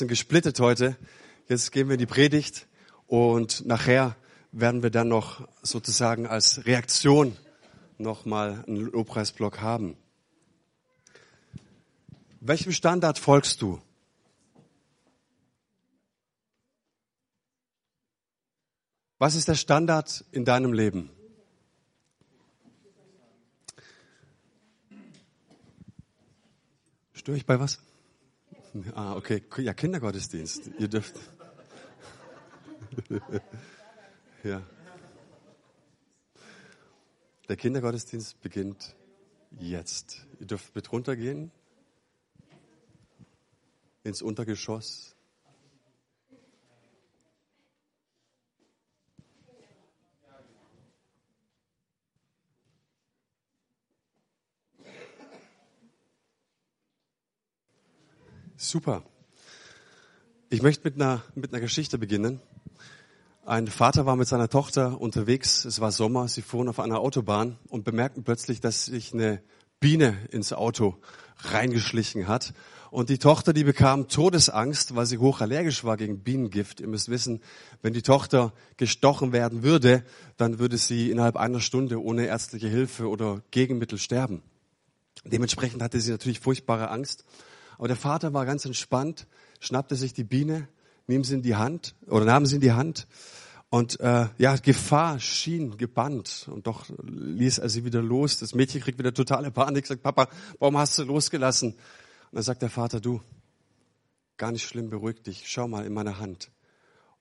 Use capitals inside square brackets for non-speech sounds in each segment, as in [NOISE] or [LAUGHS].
sind gesplittet heute. Jetzt gehen wir in die Predigt und nachher werden wir dann noch sozusagen als Reaktion nochmal einen Lobpreisblock haben. Welchem Standard folgst du? Was ist der Standard in deinem Leben? Störe ich bei was? Ah, okay. Ja, Kindergottesdienst. Ihr dürft. [LAUGHS] ja. Der Kindergottesdienst beginnt jetzt. Ihr dürft mit runtergehen ins Untergeschoss. Super. Ich möchte mit einer, mit einer Geschichte beginnen. Ein Vater war mit seiner Tochter unterwegs, es war Sommer, sie fuhren auf einer Autobahn und bemerkten plötzlich, dass sich eine Biene ins Auto reingeschlichen hat. Und die Tochter, die bekam Todesangst, weil sie hochallergisch war gegen Bienengift. Ihr müsst wissen, wenn die Tochter gestochen werden würde, dann würde sie innerhalb einer Stunde ohne ärztliche Hilfe oder Gegenmittel sterben. Dementsprechend hatte sie natürlich furchtbare Angst. Aber der Vater war ganz entspannt, schnappte sich die Biene, nahm sie in die Hand oder nahm sie in die Hand und äh, ja, Gefahr schien gebannt und doch ließ er sie wieder los. Das Mädchen kriegt wieder totale Panik, sagt, Papa, warum hast du losgelassen? Und dann sagt der Vater, du, gar nicht schlimm, beruhig dich, schau mal in meine Hand.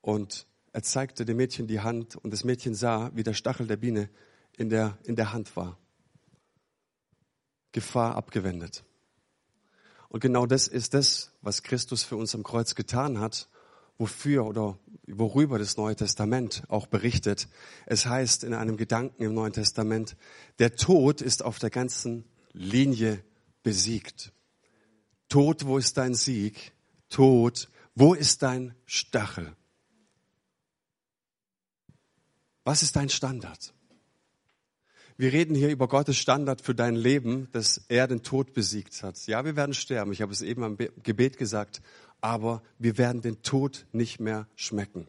Und er zeigte dem Mädchen die Hand und das Mädchen sah, wie der Stachel der Biene in der, in der Hand war. Gefahr abgewendet. Und genau das ist das, was Christus für uns am Kreuz getan hat, wofür oder worüber das Neue Testament auch berichtet. Es heißt in einem Gedanken im Neuen Testament, der Tod ist auf der ganzen Linie besiegt. Tod, wo ist dein Sieg? Tod, wo ist dein Stachel? Was ist dein Standard? Wir reden hier über Gottes Standard für dein Leben, dass er den Tod besiegt hat. Ja, wir werden sterben. Ich habe es eben am Gebet gesagt. Aber wir werden den Tod nicht mehr schmecken.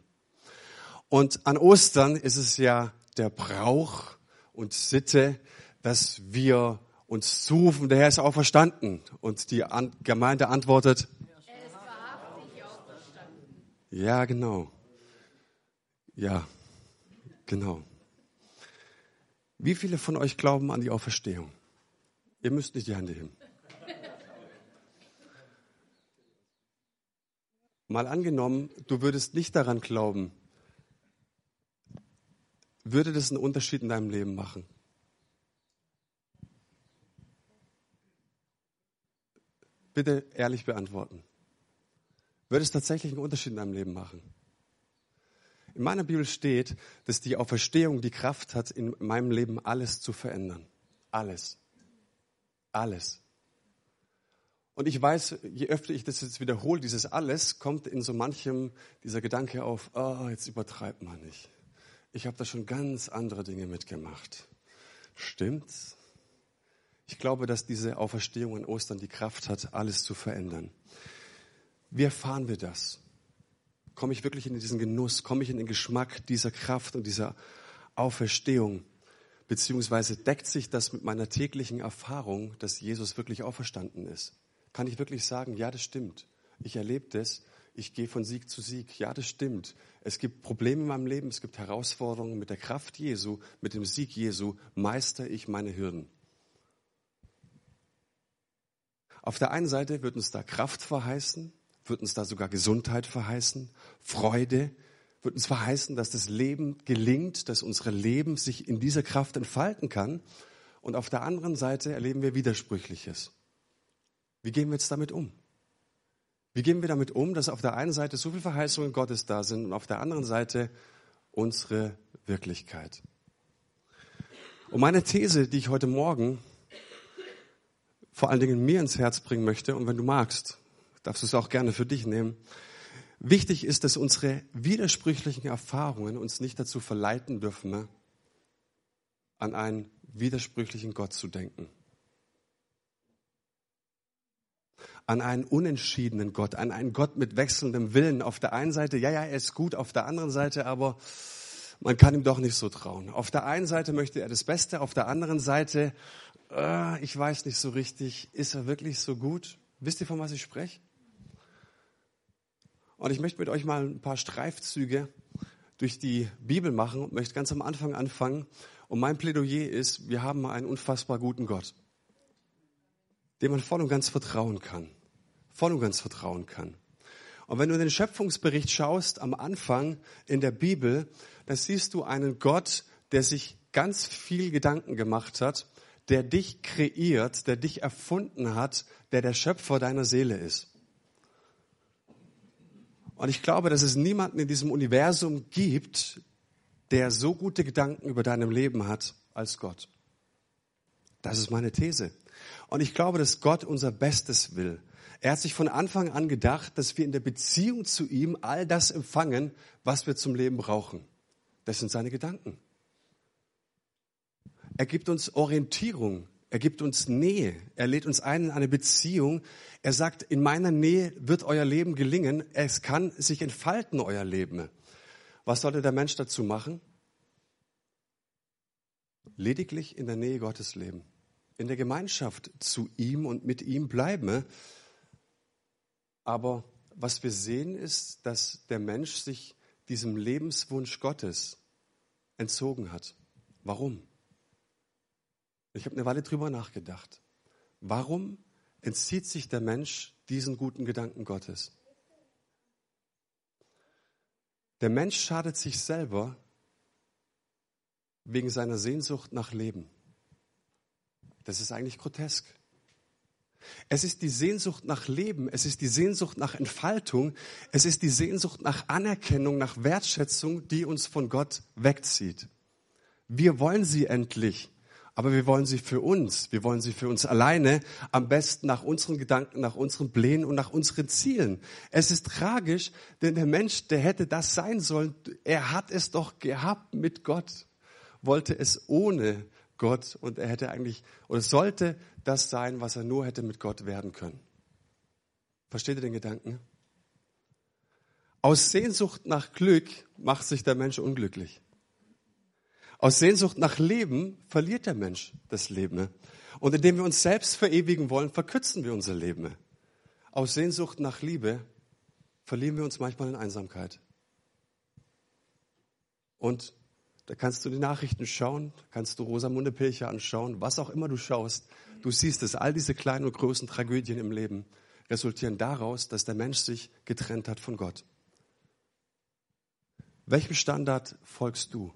Und an Ostern ist es ja der Brauch und Sitte, dass wir uns zurufen, der Herr ist auferstanden. Und die Gemeinde antwortet, ja, genau. Ja, genau. Wie viele von euch glauben an die Auferstehung? Ihr müsst nicht die Hände heben. Mal angenommen, du würdest nicht daran glauben, würde das einen Unterschied in deinem Leben machen? Bitte ehrlich beantworten. Würde es tatsächlich einen Unterschied in deinem Leben machen? In meiner Bibel steht, dass die Auferstehung die Kraft hat, in meinem Leben alles zu verändern. Alles. Alles. Und ich weiß, je öfter ich das jetzt wiederhole, dieses alles, kommt in so manchem dieser Gedanke auf, oh, jetzt übertreibt man nicht. Ich habe da schon ganz andere Dinge mitgemacht. Stimmt's? Ich glaube, dass diese Auferstehung an Ostern die Kraft hat, alles zu verändern. Wie erfahren wir das? Komme ich wirklich in diesen Genuss? Komme ich in den Geschmack dieser Kraft und dieser Auferstehung? Beziehungsweise deckt sich das mit meiner täglichen Erfahrung, dass Jesus wirklich auferstanden ist? Kann ich wirklich sagen, ja, das stimmt. Ich erlebe das. Ich gehe von Sieg zu Sieg. Ja, das stimmt. Es gibt Probleme in meinem Leben. Es gibt Herausforderungen. Mit der Kraft Jesu, mit dem Sieg Jesu meister ich meine Hürden. Auf der einen Seite wird uns da Kraft verheißen wird uns da sogar Gesundheit verheißen, Freude, wird uns verheißen, dass das Leben gelingt, dass unsere Leben sich in dieser Kraft entfalten kann. Und auf der anderen Seite erleben wir Widersprüchliches. Wie gehen wir jetzt damit um? Wie gehen wir damit um, dass auf der einen Seite so viele Verheißungen Gottes da sind und auf der anderen Seite unsere Wirklichkeit? Und meine These, die ich heute Morgen vor allen Dingen mir ins Herz bringen möchte, und wenn du magst, darfst du es auch gerne für dich nehmen. Wichtig ist, dass unsere widersprüchlichen Erfahrungen uns nicht dazu verleiten dürfen, ne, an einen widersprüchlichen Gott zu denken. an einen unentschiedenen Gott, an einen Gott mit wechselndem Willen. Auf der einen Seite, ja, ja, er ist gut, auf der anderen Seite aber, man kann ihm doch nicht so trauen. Auf der einen Seite möchte er das Beste, auf der anderen Seite, äh, ich weiß nicht so richtig, ist er wirklich so gut? Wisst ihr, von was ich spreche? Und ich möchte mit euch mal ein paar Streifzüge durch die Bibel machen und möchte ganz am Anfang anfangen. Und mein Plädoyer ist, wir haben einen unfassbar guten Gott, dem man voll und ganz vertrauen kann. Voll und ganz vertrauen kann. Und wenn du in den Schöpfungsbericht schaust am Anfang in der Bibel, dann siehst du einen Gott, der sich ganz viel Gedanken gemacht hat, der dich kreiert, der dich erfunden hat, der der Schöpfer deiner Seele ist. Und ich glaube, dass es niemanden in diesem Universum gibt, der so gute Gedanken über deinem Leben hat als Gott. Das ist meine These. Und ich glaube, dass Gott unser Bestes will. Er hat sich von Anfang an gedacht, dass wir in der Beziehung zu ihm all das empfangen, was wir zum Leben brauchen. Das sind seine Gedanken. Er gibt uns Orientierung. Er gibt uns Nähe. Er lädt uns ein in eine Beziehung. Er sagt, in meiner Nähe wird euer Leben gelingen. Es kann sich entfalten, euer Leben. Was sollte der Mensch dazu machen? Lediglich in der Nähe Gottes leben. In der Gemeinschaft zu ihm und mit ihm bleiben. Aber was wir sehen ist, dass der Mensch sich diesem Lebenswunsch Gottes entzogen hat. Warum? Ich habe eine Weile drüber nachgedacht. Warum entzieht sich der Mensch diesen guten Gedanken Gottes? Der Mensch schadet sich selber wegen seiner Sehnsucht nach Leben. Das ist eigentlich grotesk. Es ist die Sehnsucht nach Leben, es ist die Sehnsucht nach Entfaltung, es ist die Sehnsucht nach Anerkennung, nach Wertschätzung, die uns von Gott wegzieht. Wir wollen sie endlich aber wir wollen sie für uns, wir wollen sie für uns alleine, am besten nach unseren Gedanken, nach unseren Plänen und nach unseren Zielen. Es ist tragisch, denn der Mensch, der hätte das sein sollen, er hat es doch gehabt mit Gott, wollte es ohne Gott und er hätte eigentlich, oder sollte das sein, was er nur hätte mit Gott werden können. Versteht ihr den Gedanken? Aus Sehnsucht nach Glück macht sich der Mensch unglücklich. Aus Sehnsucht nach Leben verliert der Mensch das Leben. Und indem wir uns selbst verewigen wollen, verkürzen wir unser Leben. Aus Sehnsucht nach Liebe verlieren wir uns manchmal in Einsamkeit. Und da kannst du die Nachrichten schauen, kannst du Rosamunde Pilcher anschauen, was auch immer du schaust. Du siehst es, all diese kleinen und großen Tragödien im Leben resultieren daraus, dass der Mensch sich getrennt hat von Gott. Welchem Standard folgst du?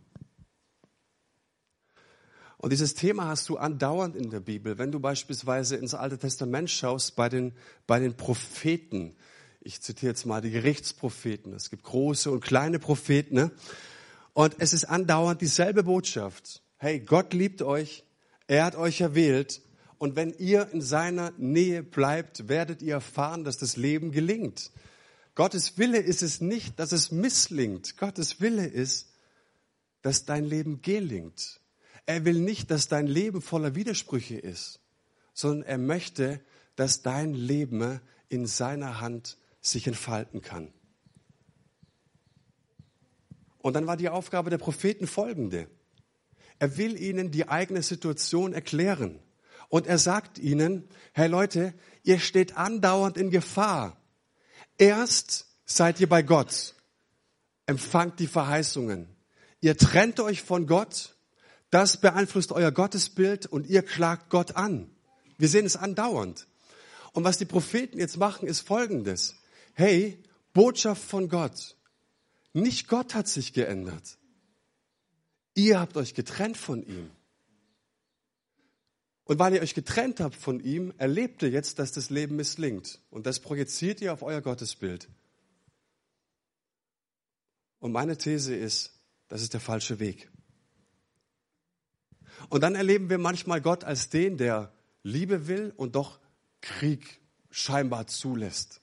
Und dieses Thema hast du andauernd in der Bibel. Wenn du beispielsweise ins Alte Testament schaust, bei den, bei den Propheten, ich zitiere jetzt mal die Gerichtspropheten, es gibt große und kleine Propheten, ne? und es ist andauernd dieselbe Botschaft. Hey, Gott liebt euch, er hat euch erwählt, und wenn ihr in seiner Nähe bleibt, werdet ihr erfahren, dass das Leben gelingt. Gottes Wille ist es nicht, dass es misslingt. Gottes Wille ist, dass dein Leben gelingt. Er will nicht, dass dein Leben voller Widersprüche ist, sondern er möchte, dass dein Leben in seiner Hand sich entfalten kann. Und dann war die Aufgabe der Propheten folgende. Er will ihnen die eigene Situation erklären. Und er sagt ihnen, hey Leute, ihr steht andauernd in Gefahr. Erst seid ihr bei Gott, empfangt die Verheißungen. Ihr trennt euch von Gott das beeinflusst euer Gottesbild und ihr klagt Gott an. Wir sehen es andauernd. Und was die Propheten jetzt machen, ist Folgendes. Hey, Botschaft von Gott. Nicht Gott hat sich geändert. Ihr habt euch getrennt von ihm. Und weil ihr euch getrennt habt von ihm, erlebt ihr jetzt, dass das Leben misslingt. Und das projiziert ihr auf euer Gottesbild. Und meine These ist, das ist der falsche Weg. Und dann erleben wir manchmal Gott als den, der Liebe will und doch Krieg scheinbar zulässt.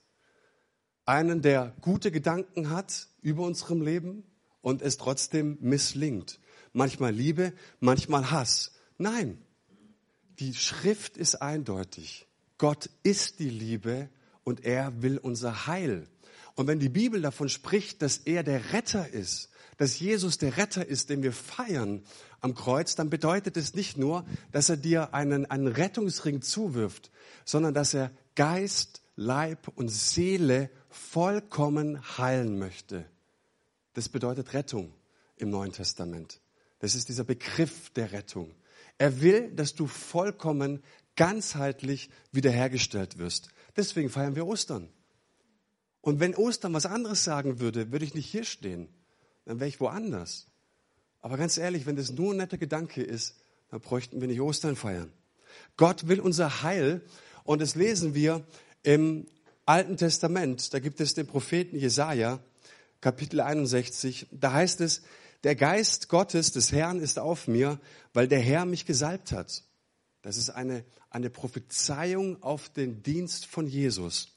Einen, der gute Gedanken hat über unserem Leben und es trotzdem misslingt. Manchmal Liebe, manchmal Hass. Nein, die Schrift ist eindeutig. Gott ist die Liebe und er will unser Heil. Und wenn die Bibel davon spricht, dass er der Retter ist, dass Jesus der Retter ist, den wir feiern am Kreuz, dann bedeutet es nicht nur, dass er dir einen, einen Rettungsring zuwirft, sondern dass er Geist, Leib und Seele vollkommen heilen möchte. Das bedeutet Rettung im Neuen Testament. Das ist dieser Begriff der Rettung. Er will, dass du vollkommen ganzheitlich wiederhergestellt wirst. Deswegen feiern wir Ostern. Und wenn Ostern was anderes sagen würde, würde ich nicht hier stehen. Dann wäre ich woanders. Aber ganz ehrlich, wenn das nur ein netter Gedanke ist, dann bräuchten wir nicht Ostern feiern. Gott will unser Heil und das lesen wir im Alten Testament. Da gibt es den Propheten Jesaja, Kapitel 61. Da heißt es, der Geist Gottes des Herrn ist auf mir, weil der Herr mich gesalbt hat. Das ist eine, eine Prophezeiung auf den Dienst von Jesus.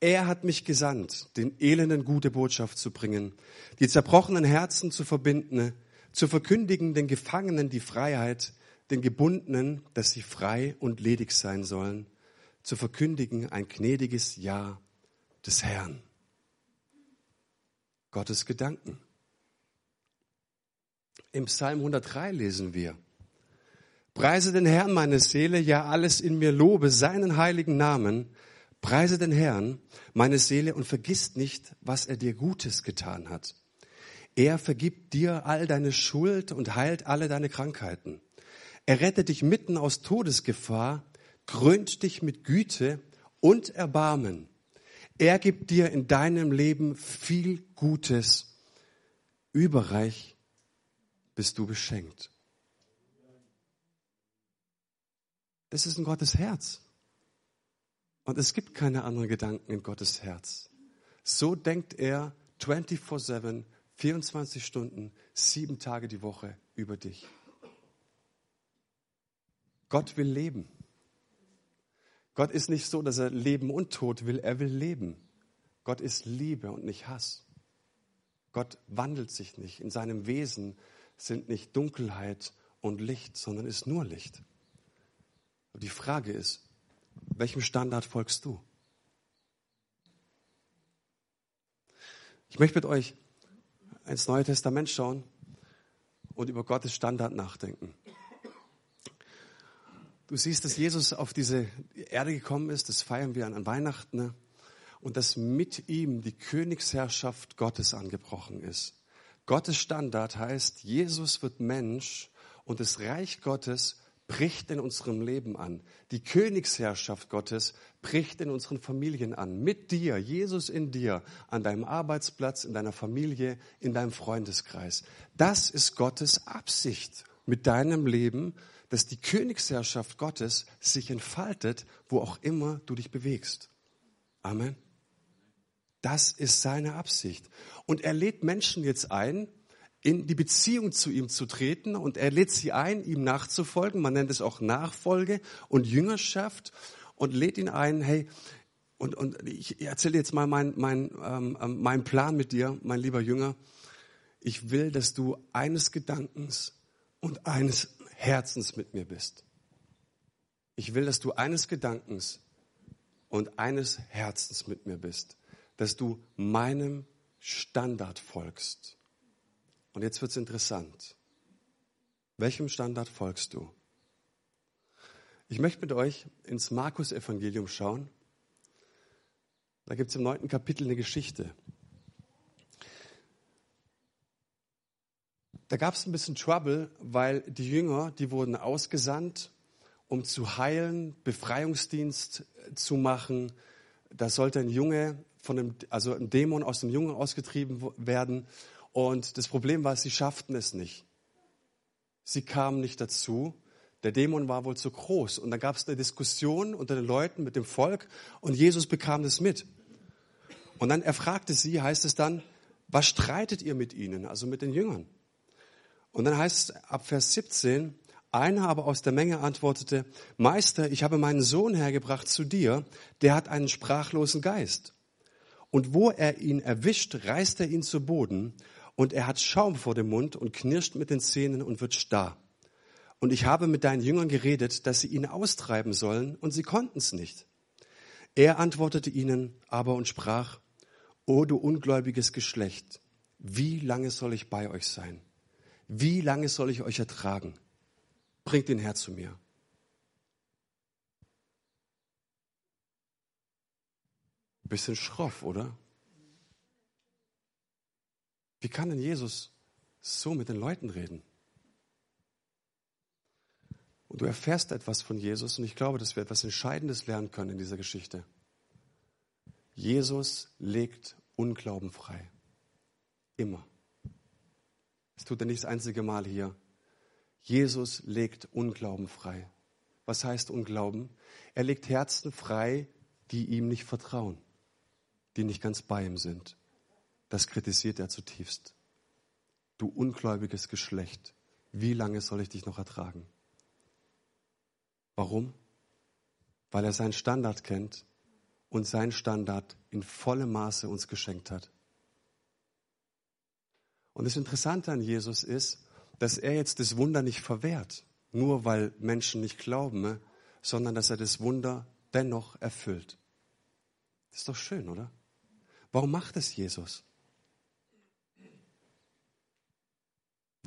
Er hat mich gesandt, den Elenden gute Botschaft zu bringen, die zerbrochenen Herzen zu verbinden, zu verkündigen den Gefangenen die Freiheit, den Gebundenen, dass sie frei und ledig sein sollen, zu verkündigen ein gnädiges Ja des Herrn. Gottes Gedanken. Im Psalm 103 lesen wir, Preise den Herrn, meine Seele, ja alles in mir lobe, seinen heiligen Namen. Preise den Herrn, meine Seele, und vergiss nicht, was er dir Gutes getan hat. Er vergibt dir all deine Schuld und heilt alle deine Krankheiten. Er rettet dich mitten aus Todesgefahr, krönt dich mit Güte und Erbarmen. Er gibt dir in deinem Leben viel Gutes. Überreich bist du beschenkt. Das ist in Gottes Herz. Und es gibt keine anderen Gedanken in Gottes Herz. So denkt er 24-7, 24 Stunden, sieben Tage die Woche über dich. Gott will leben. Gott ist nicht so, dass er Leben und Tod will, er will leben. Gott ist Liebe und nicht Hass. Gott wandelt sich nicht. In seinem Wesen sind nicht Dunkelheit und Licht, sondern ist nur Licht. Und die Frage ist, welchem Standard folgst du? Ich möchte mit euch ins Neue Testament schauen und über Gottes Standard nachdenken. Du siehst, dass Jesus auf diese Erde gekommen ist, das feiern wir an Weihnachten, ne? und dass mit ihm die Königsherrschaft Gottes angebrochen ist. Gottes Standard heißt, Jesus wird Mensch und das Reich Gottes bricht in unserem Leben an. Die Königsherrschaft Gottes bricht in unseren Familien an. Mit dir, Jesus in dir, an deinem Arbeitsplatz, in deiner Familie, in deinem Freundeskreis. Das ist Gottes Absicht mit deinem Leben, dass die Königsherrschaft Gottes sich entfaltet, wo auch immer du dich bewegst. Amen. Das ist seine Absicht. Und er lädt Menschen jetzt ein, in die Beziehung zu ihm zu treten und er lädt sie ein, ihm nachzufolgen. Man nennt es auch Nachfolge und Jüngerschaft und lädt ihn ein, hey, und, und ich erzähle jetzt mal meinen mein, ähm, ähm, mein Plan mit dir, mein lieber Jünger. Ich will, dass du eines Gedankens und eines Herzens mit mir bist. Ich will, dass du eines Gedankens und eines Herzens mit mir bist, dass du meinem Standard folgst. Und jetzt wird es interessant. Welchem Standard folgst du? Ich möchte mit euch ins Markus-Evangelium schauen. Da gibt es im neunten Kapitel eine Geschichte. Da gab es ein bisschen Trouble, weil die Jünger, die wurden ausgesandt, um zu heilen, Befreiungsdienst zu machen. Da sollte ein Junge von einem, also ein Dämon aus dem Jungen ausgetrieben werden. Und das Problem war, sie schafften es nicht. Sie kamen nicht dazu. Der Dämon war wohl zu groß. Und dann gab es eine Diskussion unter den Leuten mit dem Volk und Jesus bekam das mit. Und dann erfragte sie, heißt es dann, was streitet ihr mit ihnen, also mit den Jüngern? Und dann heißt es ab Vers 17, einer aber aus der Menge antwortete, Meister, ich habe meinen Sohn hergebracht zu dir, der hat einen sprachlosen Geist. Und wo er ihn erwischt, reißt er ihn zu Boden und er hat Schaum vor dem Mund und knirscht mit den Zähnen und wird starr. Und ich habe mit deinen Jüngern geredet, dass sie ihn austreiben sollen, und sie konnten es nicht. Er antwortete ihnen aber und sprach, O du ungläubiges Geschlecht, wie lange soll ich bei euch sein? Wie lange soll ich euch ertragen? Bringt ihn her zu mir. Bisschen schroff, oder? Wie kann denn Jesus so mit den Leuten reden? Und du erfährst etwas von Jesus und ich glaube, dass wir etwas Entscheidendes lernen können in dieser Geschichte. Jesus legt Unglauben frei. Immer. Das tut er nicht das einzige Mal hier. Jesus legt Unglauben frei. Was heißt Unglauben? Er legt Herzen frei, die ihm nicht vertrauen, die nicht ganz bei ihm sind. Das kritisiert er zutiefst. Du ungläubiges Geschlecht, wie lange soll ich dich noch ertragen? Warum? Weil er seinen Standard kennt und seinen Standard in vollem Maße uns geschenkt hat. Und das Interessante an Jesus ist, dass er jetzt das Wunder nicht verwehrt, nur weil Menschen nicht glauben, ne, sondern dass er das Wunder dennoch erfüllt. Das ist doch schön, oder? Warum macht es Jesus?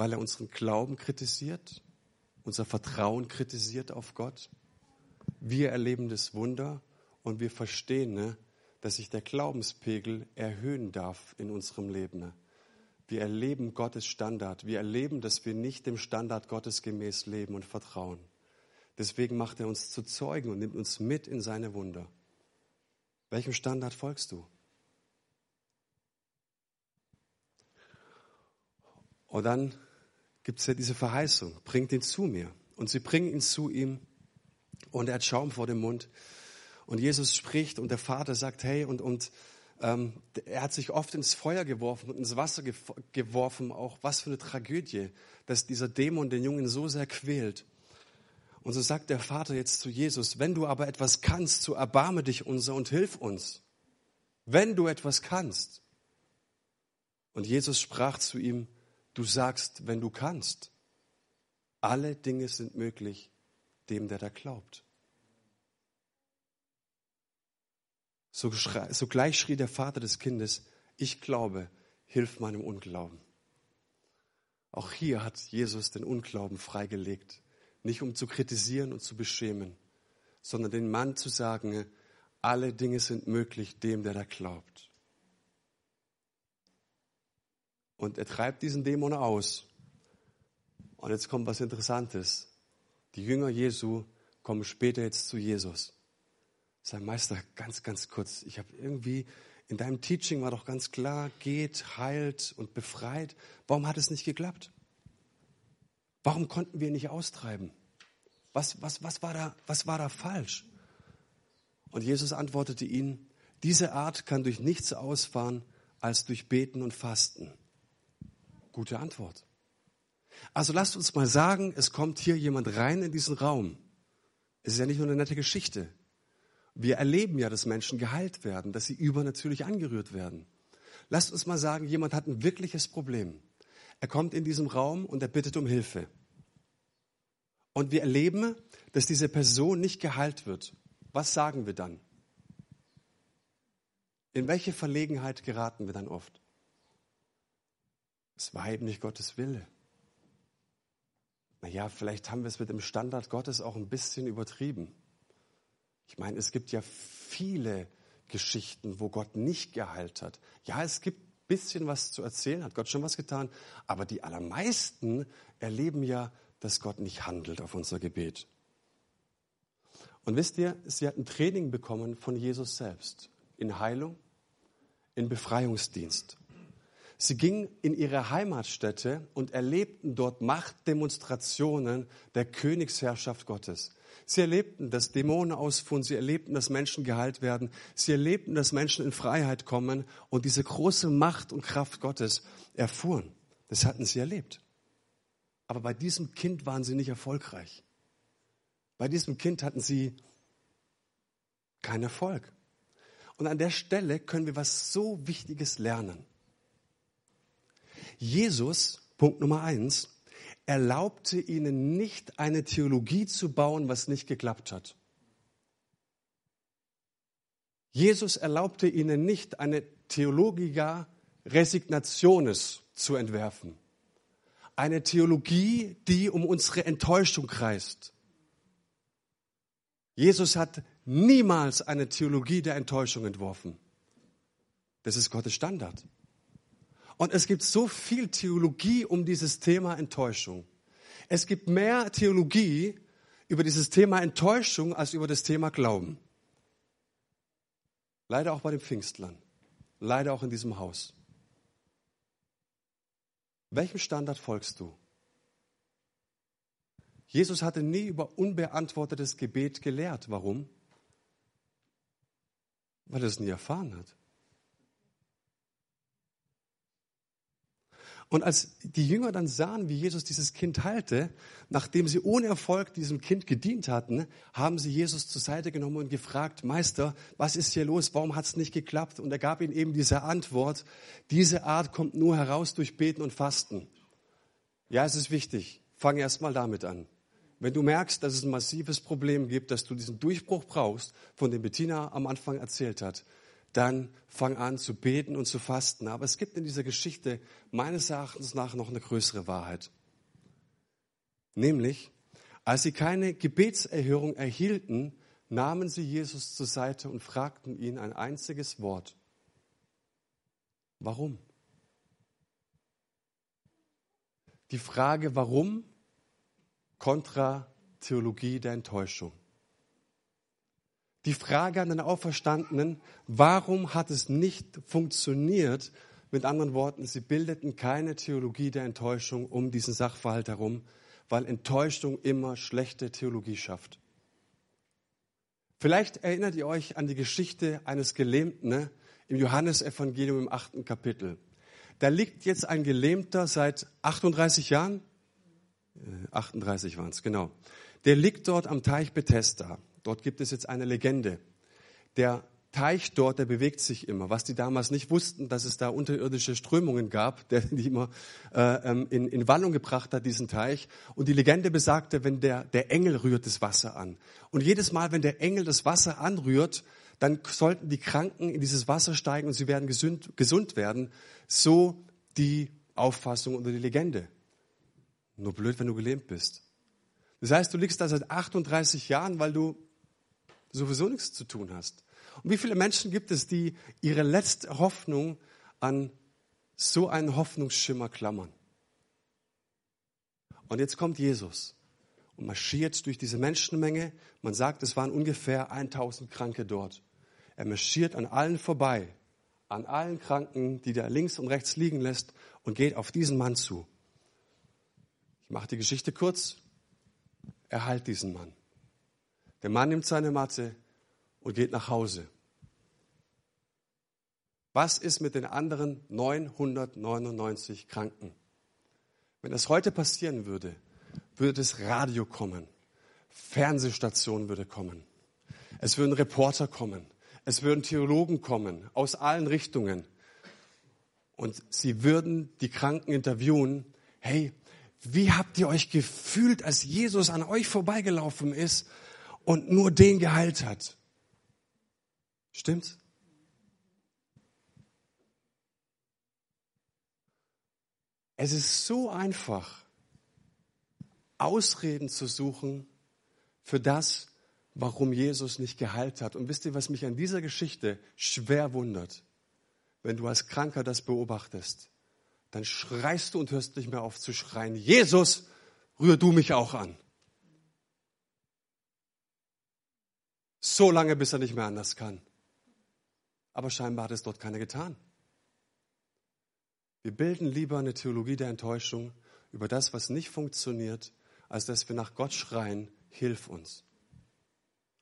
Weil er unseren Glauben kritisiert, unser Vertrauen kritisiert auf Gott. Wir erleben das Wunder und wir verstehen, ne, dass sich der Glaubenspegel erhöhen darf in unserem Leben. Wir erleben Gottes Standard. Wir erleben, dass wir nicht dem Standard Gottes gemäß leben und vertrauen. Deswegen macht er uns zu Zeugen und nimmt uns mit in seine Wunder. Welchem Standard folgst du? Und dann gibt es ja diese Verheißung, bringt ihn zu mir. Und sie bringen ihn zu ihm und er hat Schaum vor dem Mund. Und Jesus spricht und der Vater sagt, hey, und, und ähm, er hat sich oft ins Feuer geworfen und ins Wasser geworfen, auch was für eine Tragödie, dass dieser Dämon den Jungen so sehr quält. Und so sagt der Vater jetzt zu Jesus, wenn du aber etwas kannst, so erbarme dich unser und hilf uns. Wenn du etwas kannst. Und Jesus sprach zu ihm, Du sagst, wenn du kannst. Alle Dinge sind möglich dem, der da glaubt. So, sogleich schrie der Vater des Kindes, ich glaube, hilf meinem Unglauben. Auch hier hat Jesus den Unglauben freigelegt, nicht um zu kritisieren und zu beschämen, sondern den Mann zu sagen, alle Dinge sind möglich dem, der da glaubt. Und er treibt diesen Dämon aus. Und jetzt kommt was Interessantes. Die Jünger Jesu kommen später jetzt zu Jesus. Sagen, Meister, ganz, ganz kurz. Ich habe irgendwie, in deinem Teaching war doch ganz klar, geht, heilt und befreit. Warum hat es nicht geklappt? Warum konnten wir nicht austreiben? Was, was, was, war, da, was war da falsch? Und Jesus antwortete ihnen, diese Art kann durch nichts ausfahren als durch Beten und Fasten. Gute Antwort. Also lasst uns mal sagen, es kommt hier jemand rein in diesen Raum. Es ist ja nicht nur eine nette Geschichte. Wir erleben ja, dass Menschen geheilt werden, dass sie übernatürlich angerührt werden. Lasst uns mal sagen, jemand hat ein wirkliches Problem. Er kommt in diesem Raum und er bittet um Hilfe. Und wir erleben, dass diese Person nicht geheilt wird. Was sagen wir dann? In welche Verlegenheit geraten wir dann oft? Es war eben nicht Gottes Wille. Naja, vielleicht haben wir es mit dem Standard Gottes auch ein bisschen übertrieben. Ich meine, es gibt ja viele Geschichten, wo Gott nicht geheilt hat. Ja, es gibt ein bisschen was zu erzählen, hat Gott schon was getan, aber die allermeisten erleben ja, dass Gott nicht handelt auf unser Gebet. Und wisst ihr, sie hat ein Training bekommen von Jesus selbst in Heilung, in Befreiungsdienst. Sie gingen in ihre Heimatstätte und erlebten dort Machtdemonstrationen der Königsherrschaft Gottes. Sie erlebten, dass Dämonen ausfuhren, sie erlebten, dass Menschen geheilt werden, sie erlebten, dass Menschen in Freiheit kommen und diese große Macht und Kraft Gottes erfuhren. Das hatten sie erlebt. Aber bei diesem Kind waren sie nicht erfolgreich. Bei diesem Kind hatten sie keinen Erfolg. Und an der Stelle können wir was so Wichtiges lernen. Jesus, Punkt Nummer eins, erlaubte ihnen nicht eine Theologie zu bauen, was nicht geklappt hat. Jesus erlaubte ihnen nicht, eine Theologia Resignationes zu entwerfen. Eine Theologie, die um unsere Enttäuschung kreist. Jesus hat niemals eine Theologie der Enttäuschung entworfen. Das ist Gottes Standard. Und es gibt so viel Theologie um dieses Thema Enttäuschung. Es gibt mehr Theologie über dieses Thema Enttäuschung als über das Thema Glauben. Leider auch bei den Pfingstlern. Leider auch in diesem Haus. Welchem Standard folgst du? Jesus hatte nie über unbeantwortetes Gebet gelehrt. Warum? Weil er es nie erfahren hat. Und als die Jünger dann sahen, wie Jesus dieses Kind heilte, nachdem sie ohne Erfolg diesem Kind gedient hatten, haben sie Jesus zur Seite genommen und gefragt, Meister, was ist hier los? Warum hat es nicht geklappt? Und er gab ihnen eben diese Antwort, diese Art kommt nur heraus durch Beten und Fasten. Ja, es ist wichtig. Fang erst mal damit an. Wenn du merkst, dass es ein massives Problem gibt, dass du diesen Durchbruch brauchst, von dem Bettina am Anfang erzählt hat, dann fang an zu beten und zu fasten. Aber es gibt in dieser Geschichte meines Erachtens nach noch eine größere Wahrheit. Nämlich, als sie keine Gebetserhörung erhielten, nahmen sie Jesus zur Seite und fragten ihn ein einziges Wort. Warum? Die Frage, warum, kontra Theologie der Enttäuschung. Die Frage an den Auferstandenen, warum hat es nicht funktioniert? Mit anderen Worten, sie bildeten keine Theologie der Enttäuschung um diesen Sachverhalt herum, weil Enttäuschung immer schlechte Theologie schafft. Vielleicht erinnert ihr euch an die Geschichte eines Gelähmten ne, im Johannesevangelium im achten Kapitel. Da liegt jetzt ein Gelähmter seit 38 Jahren, 38 waren es, genau. Der liegt dort am Teich Bethesda. Dort gibt es jetzt eine Legende. Der Teich dort, der bewegt sich immer. Was die damals nicht wussten, dass es da unterirdische Strömungen gab, [LAUGHS] der die immer äh, ähm, in, in Wallung gebracht hat, diesen Teich. Und die Legende besagte, wenn der, der Engel rührt das Wasser an. Und jedes Mal, wenn der Engel das Wasser anrührt, dann sollten die Kranken in dieses Wasser steigen und sie werden gesund, gesund werden. So die Auffassung oder die Legende. Nur blöd, wenn du gelähmt bist. Das heißt, du liegst da seit 38 Jahren, weil du sowieso nichts zu tun hast. Und wie viele Menschen gibt es, die ihre letzte Hoffnung an so einen Hoffnungsschimmer klammern? Und jetzt kommt Jesus und marschiert durch diese Menschenmenge. Man sagt, es waren ungefähr 1000 Kranke dort. Er marschiert an allen vorbei, an allen Kranken, die da links und rechts liegen lässt und geht auf diesen Mann zu. Ich mache die Geschichte kurz. Er heilt diesen Mann. Der Mann nimmt seine Matte und geht nach Hause. Was ist mit den anderen 999 Kranken? Wenn das heute passieren würde, würde das Radio kommen, Fernsehstation würde kommen, es würden Reporter kommen, es würden Theologen kommen aus allen Richtungen und sie würden die Kranken interviewen. Hey, wie habt ihr euch gefühlt, als Jesus an euch vorbeigelaufen ist und nur den geheilt hat. Stimmt's? Es ist so einfach, Ausreden zu suchen für das, warum Jesus nicht geheilt hat. Und wisst ihr, was mich an dieser Geschichte schwer wundert? Wenn du als Kranker das beobachtest, dann schreist du und hörst nicht mehr auf zu schreien, Jesus, rühr du mich auch an. So lange, bis er nicht mehr anders kann. Aber scheinbar hat es dort keiner getan. Wir bilden lieber eine Theologie der Enttäuschung über das, was nicht funktioniert, als dass wir nach Gott schreien, hilf uns.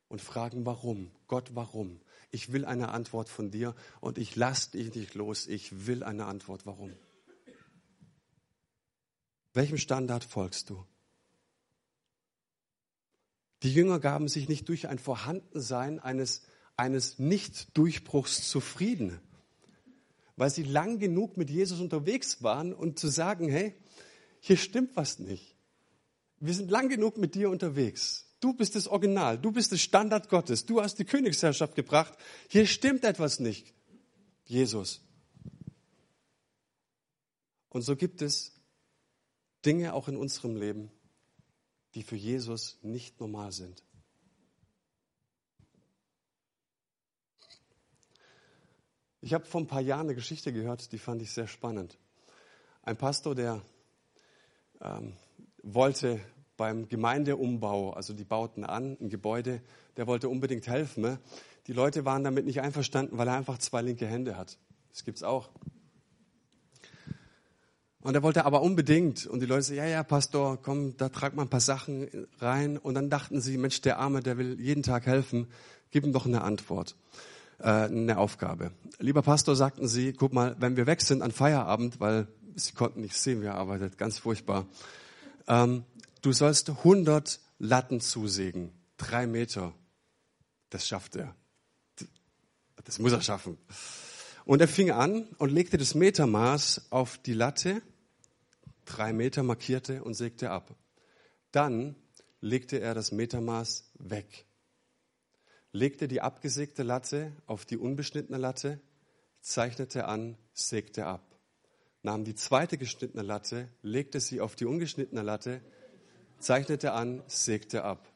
Und fragen, warum? Gott, warum? Ich will eine Antwort von dir und ich lasse dich nicht los. Ich will eine Antwort, warum? Welchem Standard folgst du? Die Jünger gaben sich nicht durch ein Vorhandensein eines, eines Nicht-Durchbruchs zufrieden, weil sie lang genug mit Jesus unterwegs waren und zu sagen, hey, hier stimmt was nicht. Wir sind lang genug mit dir unterwegs. Du bist das Original, du bist das Standard Gottes, du hast die Königsherrschaft gebracht. Hier stimmt etwas nicht, Jesus. Und so gibt es Dinge auch in unserem Leben, die für Jesus nicht normal sind. Ich habe vor ein paar Jahren eine Geschichte gehört, die fand ich sehr spannend. Ein Pastor, der ähm, wollte beim Gemeindeumbau, also die bauten an, ein Gebäude, der wollte unbedingt helfen. Die Leute waren damit nicht einverstanden, weil er einfach zwei linke Hände hat. Das gibt's auch. Und er wollte aber unbedingt. Und die Leute sagen, ja, ja, Pastor, komm, da trag mal ein paar Sachen rein. Und dann dachten sie, Mensch, der Arme, der will jeden Tag helfen. Gib ihm doch eine Antwort, äh, eine Aufgabe. Lieber Pastor, sagten sie, guck mal, wenn wir weg sind an Feierabend, weil sie konnten nicht sehen, wie er arbeitet, ganz furchtbar. Ähm, du sollst 100 Latten zusägen. Drei Meter. Das schafft er. Das muss er schaffen. Und er fing an und legte das Metermaß auf die Latte, drei Meter markierte und sägte ab. Dann legte er das Metermaß weg, legte die abgesägte Latte auf die unbeschnittene Latte, zeichnete an, sägte ab, nahm die zweite geschnittene Latte, legte sie auf die ungeschnittene Latte, zeichnete an, sägte ab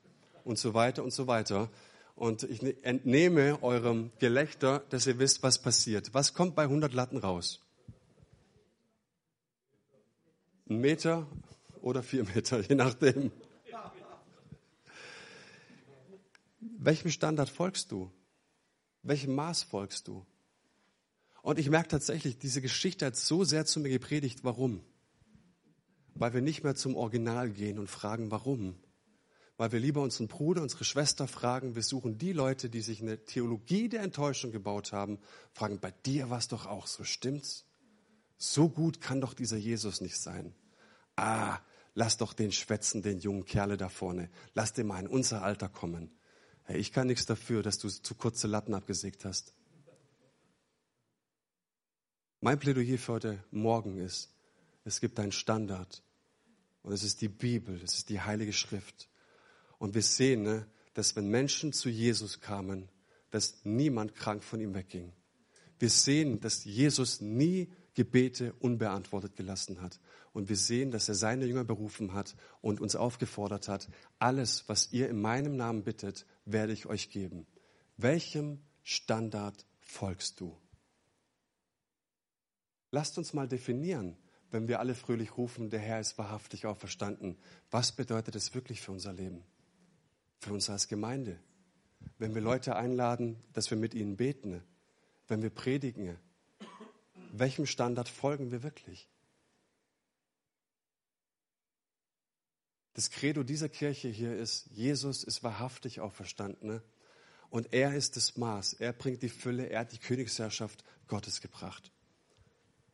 und so weiter und so weiter. Und ich ne-, entnehme eurem Gelächter, dass ihr wisst, was passiert. Was kommt bei 100 Latten raus? Ein Meter oder vier [LAUGHS] Meter, je nachdem. Welchem Standard folgst du? Welchem Maß folgst du? Und ich merke tatsächlich, diese Geschichte hat so sehr zu mir gepredigt. Warum? Weil wir nicht mehr zum Original gehen und fragen, warum? Weil wir lieber unseren Bruder, unsere Schwester fragen. Wir suchen die Leute, die sich eine Theologie der Enttäuschung gebaut haben, fragen, bei dir war es doch auch so, stimmt's? So gut kann doch dieser Jesus nicht sein. Ah, lass doch den schwätzen, den jungen Kerle da vorne. Lass den mal in unser Alter kommen. Hey, ich kann nichts dafür, dass du zu kurze Latten abgesägt hast. Mein Plädoyer für heute Morgen ist, es gibt einen Standard. Und es ist die Bibel, es ist die Heilige Schrift. Und wir sehen, ne, dass wenn Menschen zu Jesus kamen, dass niemand krank von ihm wegging. Wir sehen, dass Jesus nie Gebete unbeantwortet gelassen hat. Und wir sehen, dass er seine Jünger berufen hat und uns aufgefordert hat, alles, was ihr in meinem Namen bittet, werde ich euch geben. Welchem Standard folgst du? Lasst uns mal definieren, wenn wir alle fröhlich rufen, der Herr ist wahrhaftig auferstanden. Was bedeutet es wirklich für unser Leben? Für uns als Gemeinde? Wenn wir Leute einladen, dass wir mit ihnen beten? Wenn wir predigen? Welchem Standard folgen wir wirklich? Das Credo dieser Kirche hier ist, Jesus ist wahrhaftig auferstanden und er ist das Maß, er bringt die Fülle, er hat die Königsherrschaft Gottes gebracht.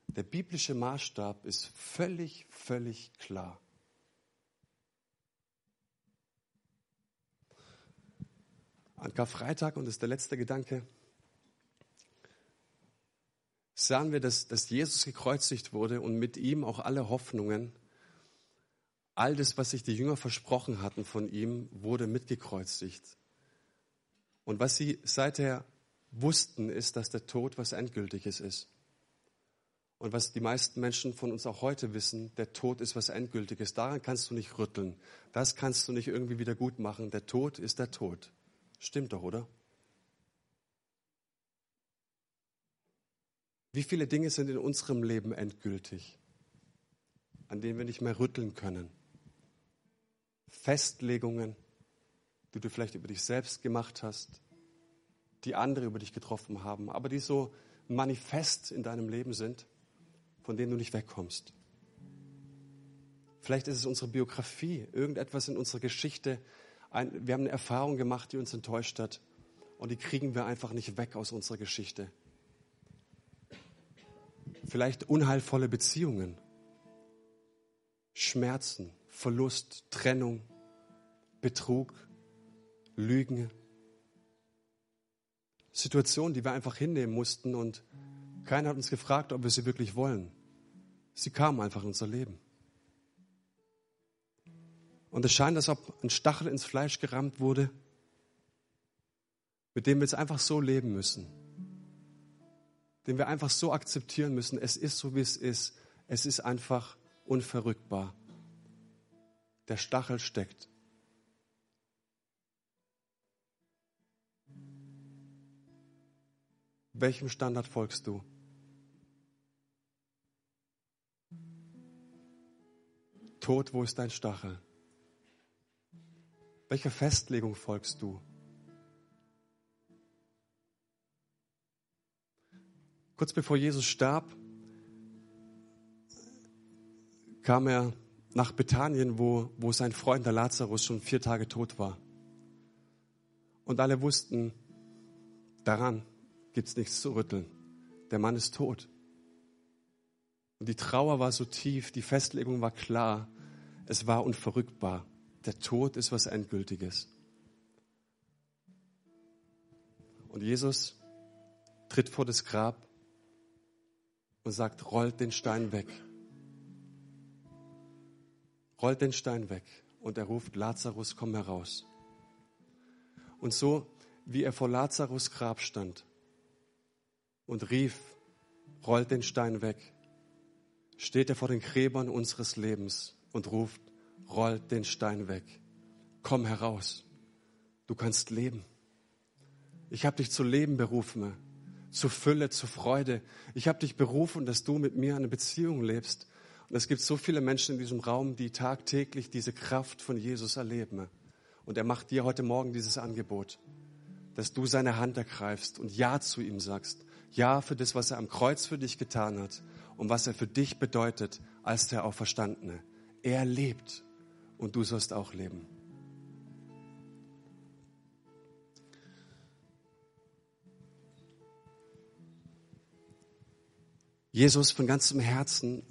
Der biblische Maßstab ist völlig, völlig klar. An Karfreitag, und das ist der letzte Gedanke, sahen wir, dass, dass Jesus gekreuzigt wurde und mit ihm auch alle Hoffnungen, all das, was sich die Jünger versprochen hatten von ihm, wurde mitgekreuzigt. Und was sie seither wussten, ist, dass der Tod was Endgültiges ist. Und was die meisten Menschen von uns auch heute wissen, der Tod ist was Endgültiges. Daran kannst du nicht rütteln. Das kannst du nicht irgendwie wieder gut machen. Der Tod ist der Tod. Stimmt doch, oder? Wie viele Dinge sind in unserem Leben endgültig, an denen wir nicht mehr rütteln können? Festlegungen, die du vielleicht über dich selbst gemacht hast, die andere über dich getroffen haben, aber die so manifest in deinem Leben sind von denen du nicht wegkommst. Vielleicht ist es unsere Biografie, irgendetwas in unserer Geschichte. Ein, wir haben eine Erfahrung gemacht, die uns enttäuscht hat. Und die kriegen wir einfach nicht weg aus unserer Geschichte. Vielleicht unheilvolle Beziehungen, Schmerzen, Verlust, Trennung, Betrug, Lügen. Situationen, die wir einfach hinnehmen mussten und keiner hat uns gefragt, ob wir sie wirklich wollen. Sie kamen einfach in unser Leben. Und es scheint, als ob ein Stachel ins Fleisch gerammt wurde, mit dem wir jetzt einfach so leben müssen. Den wir einfach so akzeptieren müssen. Es ist so, wie es ist. Es ist einfach unverrückbar. Der Stachel steckt. Welchem Standard folgst du? Tod, wo ist dein Stachel? Welcher Festlegung folgst du? Kurz bevor Jesus starb, kam er nach Bethanien, wo, wo sein Freund der Lazarus schon vier Tage tot war. Und alle wussten, daran gibt es nichts zu rütteln. Der Mann ist tot. Und die Trauer war so tief, die Festlegung war klar, es war unverrückbar. Der Tod ist was Endgültiges. Und Jesus tritt vor das Grab und sagt, rollt den Stein weg. Rollt den Stein weg. Und er ruft, Lazarus, komm heraus. Und so, wie er vor Lazarus Grab stand und rief, rollt den Stein weg, steht er vor den Gräbern unseres Lebens und ruft, rollt den Stein weg. Komm heraus. Du kannst leben. Ich habe dich zu Leben berufen, zu Fülle, zu Freude. Ich habe dich berufen, dass du mit mir eine Beziehung lebst. Und es gibt so viele Menschen in diesem Raum, die tagtäglich diese Kraft von Jesus erleben. Und er macht dir heute Morgen dieses Angebot, dass du seine Hand ergreifst und Ja zu ihm sagst. Ja für das, was er am Kreuz für dich getan hat und was er für dich bedeutet als der Auferstandene. Er lebt und du sollst auch leben. Jesus von ganzem Herzen